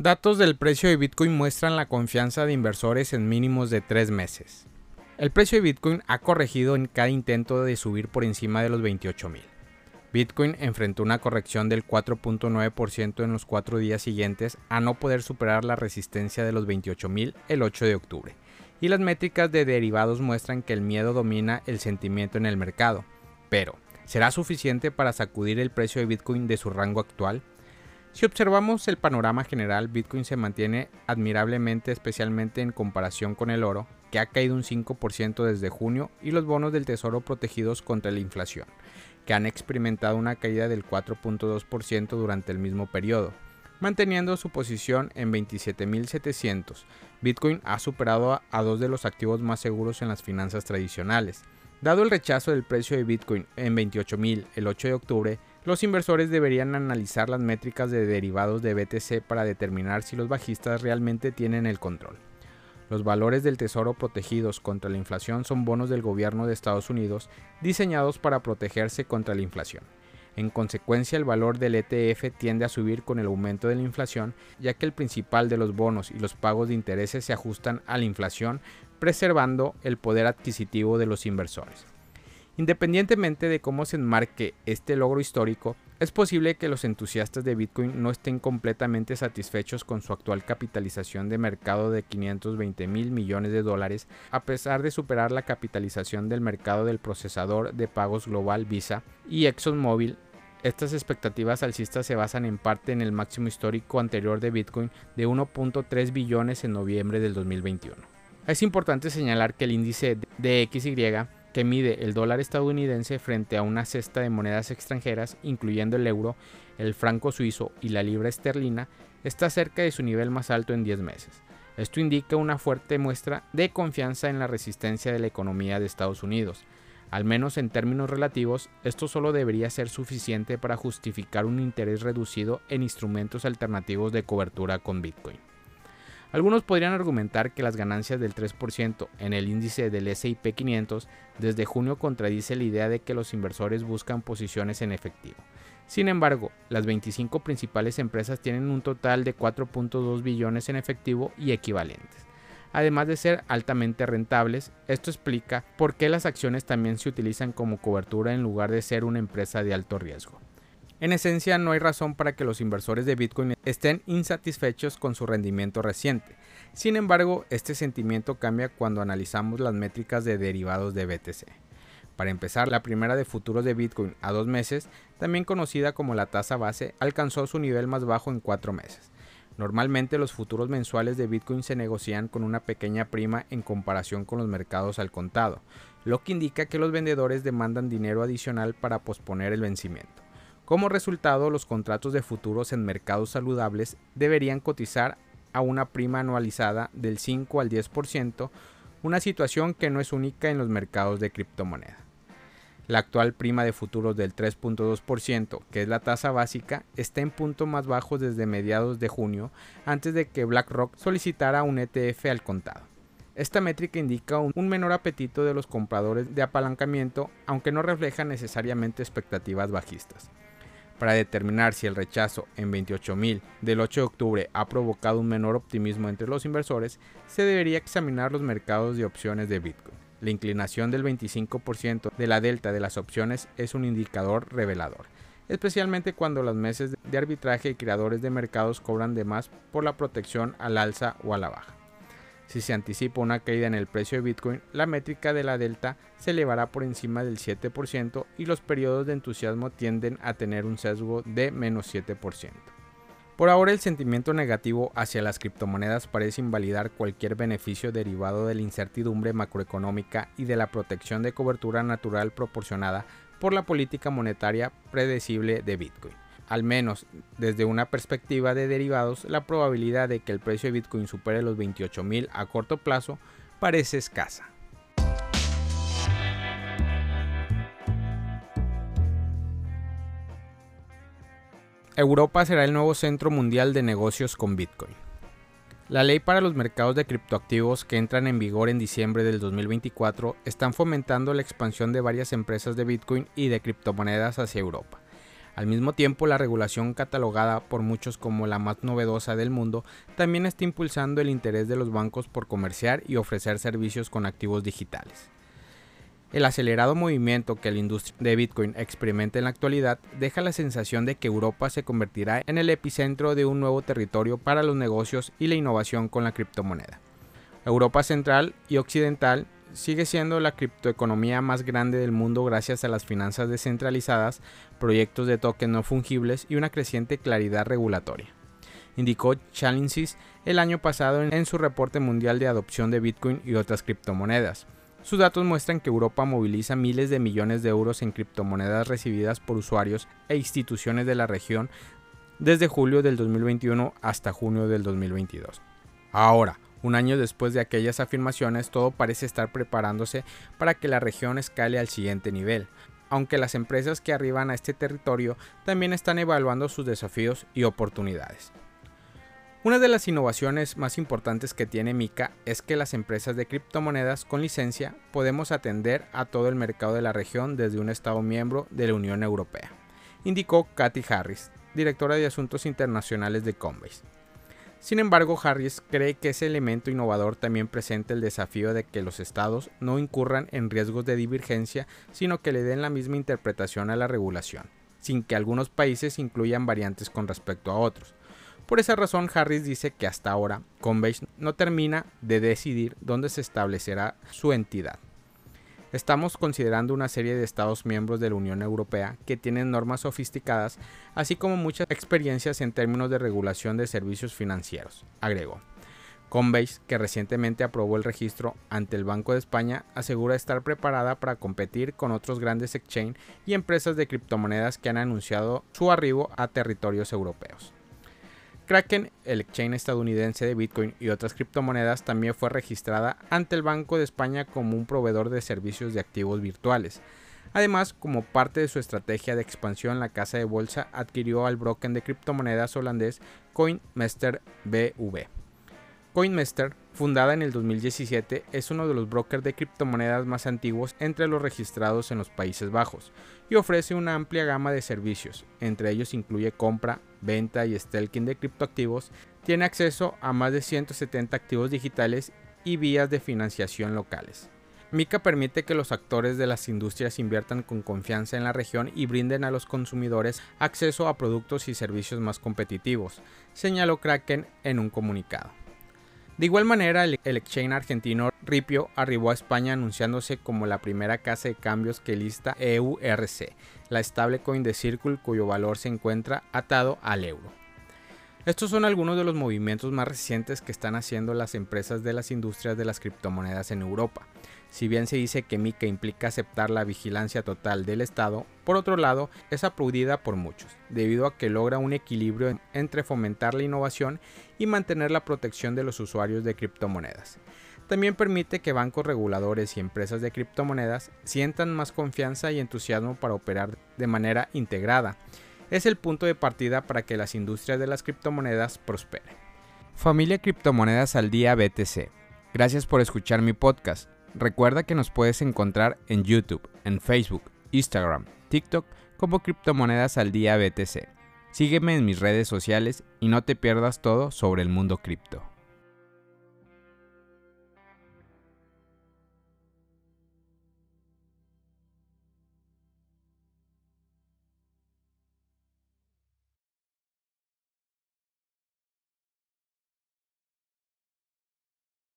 Datos del precio de Bitcoin muestran la confianza de inversores en mínimos de tres meses. El precio de Bitcoin ha corregido en cada intento de subir por encima de los 28.000. Bitcoin enfrentó una corrección del 4.9% en los cuatro días siguientes a no poder superar la resistencia de los 28.000 el 8 de octubre. Y las métricas de derivados muestran que el miedo domina el sentimiento en el mercado. Pero, ¿será suficiente para sacudir el precio de Bitcoin de su rango actual? Si observamos el panorama general, Bitcoin se mantiene admirablemente, especialmente en comparación con el oro, que ha caído un 5% desde junio, y los bonos del tesoro protegidos contra la inflación, que han experimentado una caída del 4.2% durante el mismo periodo. Manteniendo su posición en 27.700, Bitcoin ha superado a dos de los activos más seguros en las finanzas tradicionales. Dado el rechazo del precio de Bitcoin en 28.000 el 8 de octubre, los inversores deberían analizar las métricas de derivados de BTC para determinar si los bajistas realmente tienen el control. Los valores del tesoro protegidos contra la inflación son bonos del gobierno de Estados Unidos diseñados para protegerse contra la inflación. En consecuencia, el valor del ETF tiende a subir con el aumento de la inflación, ya que el principal de los bonos y los pagos de intereses se ajustan a la inflación, preservando el poder adquisitivo de los inversores. Independientemente de cómo se enmarque este logro histórico, es posible que los entusiastas de Bitcoin no estén completamente satisfechos con su actual capitalización de mercado de 520 mil millones de dólares, a pesar de superar la capitalización del mercado del procesador de pagos global Visa y ExxonMobil. Estas expectativas alcistas se basan en parte en el máximo histórico anterior de Bitcoin de 1.3 billones en noviembre del 2021. Es importante señalar que el índice de mide el dólar estadounidense frente a una cesta de monedas extranjeras, incluyendo el euro, el franco suizo y la libra esterlina, está cerca de su nivel más alto en 10 meses. Esto indica una fuerte muestra de confianza en la resistencia de la economía de Estados Unidos. Al menos en términos relativos, esto solo debería ser suficiente para justificar un interés reducido en instrumentos alternativos de cobertura con Bitcoin. Algunos podrían argumentar que las ganancias del 3% en el índice del SIP 500 desde junio contradice la idea de que los inversores buscan posiciones en efectivo. Sin embargo, las 25 principales empresas tienen un total de 4.2 billones en efectivo y equivalentes. Además de ser altamente rentables, esto explica por qué las acciones también se utilizan como cobertura en lugar de ser una empresa de alto riesgo. En esencia, no hay razón para que los inversores de Bitcoin estén insatisfechos con su rendimiento reciente. Sin embargo, este sentimiento cambia cuando analizamos las métricas de derivados de BTC. Para empezar, la primera de futuros de Bitcoin a dos meses, también conocida como la tasa base, alcanzó su nivel más bajo en cuatro meses. Normalmente los futuros mensuales de Bitcoin se negocian con una pequeña prima en comparación con los mercados al contado, lo que indica que los vendedores demandan dinero adicional para posponer el vencimiento. Como resultado, los contratos de futuros en mercados saludables deberían cotizar a una prima anualizada del 5 al 10%, una situación que no es única en los mercados de criptomoneda. La actual prima de futuros del 3.2%, que es la tasa básica, está en punto más bajo desde mediados de junio, antes de que BlackRock solicitara un ETF al contado. Esta métrica indica un menor apetito de los compradores de apalancamiento, aunque no refleja necesariamente expectativas bajistas. Para determinar si el rechazo en 28.000 del 8 de octubre ha provocado un menor optimismo entre los inversores, se debería examinar los mercados de opciones de Bitcoin. La inclinación del 25% de la delta de las opciones es un indicador revelador, especialmente cuando los meses de arbitraje y creadores de mercados cobran de más por la protección al alza o a la baja. Si se anticipa una caída en el precio de Bitcoin, la métrica de la delta se elevará por encima del 7% y los periodos de entusiasmo tienden a tener un sesgo de menos 7%. Por ahora el sentimiento negativo hacia las criptomonedas parece invalidar cualquier beneficio derivado de la incertidumbre macroeconómica y de la protección de cobertura natural proporcionada por la política monetaria predecible de Bitcoin al menos desde una perspectiva de derivados, la probabilidad de que el precio de Bitcoin supere los 28.000 a corto plazo parece escasa. Europa será el nuevo centro mundial de negocios con Bitcoin. La ley para los mercados de criptoactivos que entran en vigor en diciembre del 2024 están fomentando la expansión de varias empresas de Bitcoin y de criptomonedas hacia Europa Al mismo tiempo, la regulación catalogada por muchos como la más novedosa del mundo también está impulsando el interés de los bancos por comerciar y ofrecer servicios con activos digitales. El acelerado movimiento que la industria de Bitcoin experimenta en la actualidad deja la sensación de que Europa se convertirá en el epicentro de un nuevo territorio para los negocios y la innovación con la criptomoneda. Europa Central y Occidental sigue siendo la criptoeconomía más grande del mundo gracias a las finanzas descentralizadas, proyectos de tokens no fungibles y una creciente claridad regulatoria. Indicó Chalinsis el año pasado en su reporte mundial de adopción de Bitcoin y otras criptomonedas. Sus datos muestran que Europa moviliza miles de millones de euros en criptomonedas recibidas por usuarios e instituciones de la región desde julio del 2021 hasta junio del 2022. Ahora, un año después de aquellas afirmaciones, todo parece estar preparándose para que la región escale al siguiente nivel, aunque las empresas que arriban a este territorio también están evaluando sus desafíos y oportunidades. Una de las innovaciones más importantes que tiene Mika es que las empresas de criptomonedas con licencia podemos atender a todo el mercado de la región desde un Estado miembro de la Unión Europea, indicó Kathy Harris, directora de Asuntos Internacionales de Coinbase. Sin embargo, Harris cree que ese elemento innovador también presenta el desafío de que los estados no incurran en riesgos de divergencia, sino que le den la misma interpretación a la regulación, sin que algunos países incluyan variantes con respecto a otros. Por esa razón, Harris dice que hasta ahora Coinbase no termina de decidir dónde se establecerá su entidad. Estamos considerando una serie de Estados miembros de la Unión Europea que tienen normas sofisticadas, así como muchas experiencias en términos de regulación de servicios financieros, agregó. Coinbase, que recientemente aprobó el registro ante el Banco de España, asegura estar preparada para competir con otros grandes exchange y empresas de criptomonedas que han anunciado su arribo a territorios europeos. Kraken, el exchange estadounidense de Bitcoin y otras criptomonedas, también fue registrada ante el Banco de España como un proveedor de servicios de activos virtuales. Además, como parte de su estrategia de expansión, la casa de bolsa adquirió al broker de criptomonedas holandés CoinMaster BV. CoinMaster, fundada en el 2017, es uno de los brokers de criptomonedas más antiguos entre los registrados en los Países Bajos y ofrece una amplia gama de servicios, entre ellos incluye compra, venta y staking de criptoactivos, tiene acceso a más de 170 activos digitales y vías de financiación locales. Mica permite que los actores de las industrias inviertan con confianza en la región y brinden a los consumidores acceso a productos y servicios más competitivos, señaló Kraken en un comunicado. De igual manera, el, exchange argentino Ripio arribó a España anunciándose como la primera casa de cambios que lista EURC, la stablecoin de Circle cuyo valor se encuentra atado al euro. Estos son algunos de los movimientos más recientes que están haciendo las empresas de las industrias de las criptomonedas en Europa. Si bien se dice que MICA implica aceptar la vigilancia total del Estado, por otro lado es aplaudida por muchos, debido a que logra un equilibrio entre fomentar la innovación y mantener la protección de los usuarios de criptomonedas. También permite que bancos reguladores y empresas de criptomonedas sientan más confianza y entusiasmo para operar de manera integrada. Es el punto de partida para que las industrias de las criptomonedas prosperen. Familia Criptomonedas al Día BTC. Gracias por escuchar mi podcast. Recuerda que nos puedes encontrar en YouTube, en Facebook, Instagram, TikTok como Criptomonedas al Día BTC. Sígueme en mis redes sociales y no te pierdas todo sobre el mundo cripto.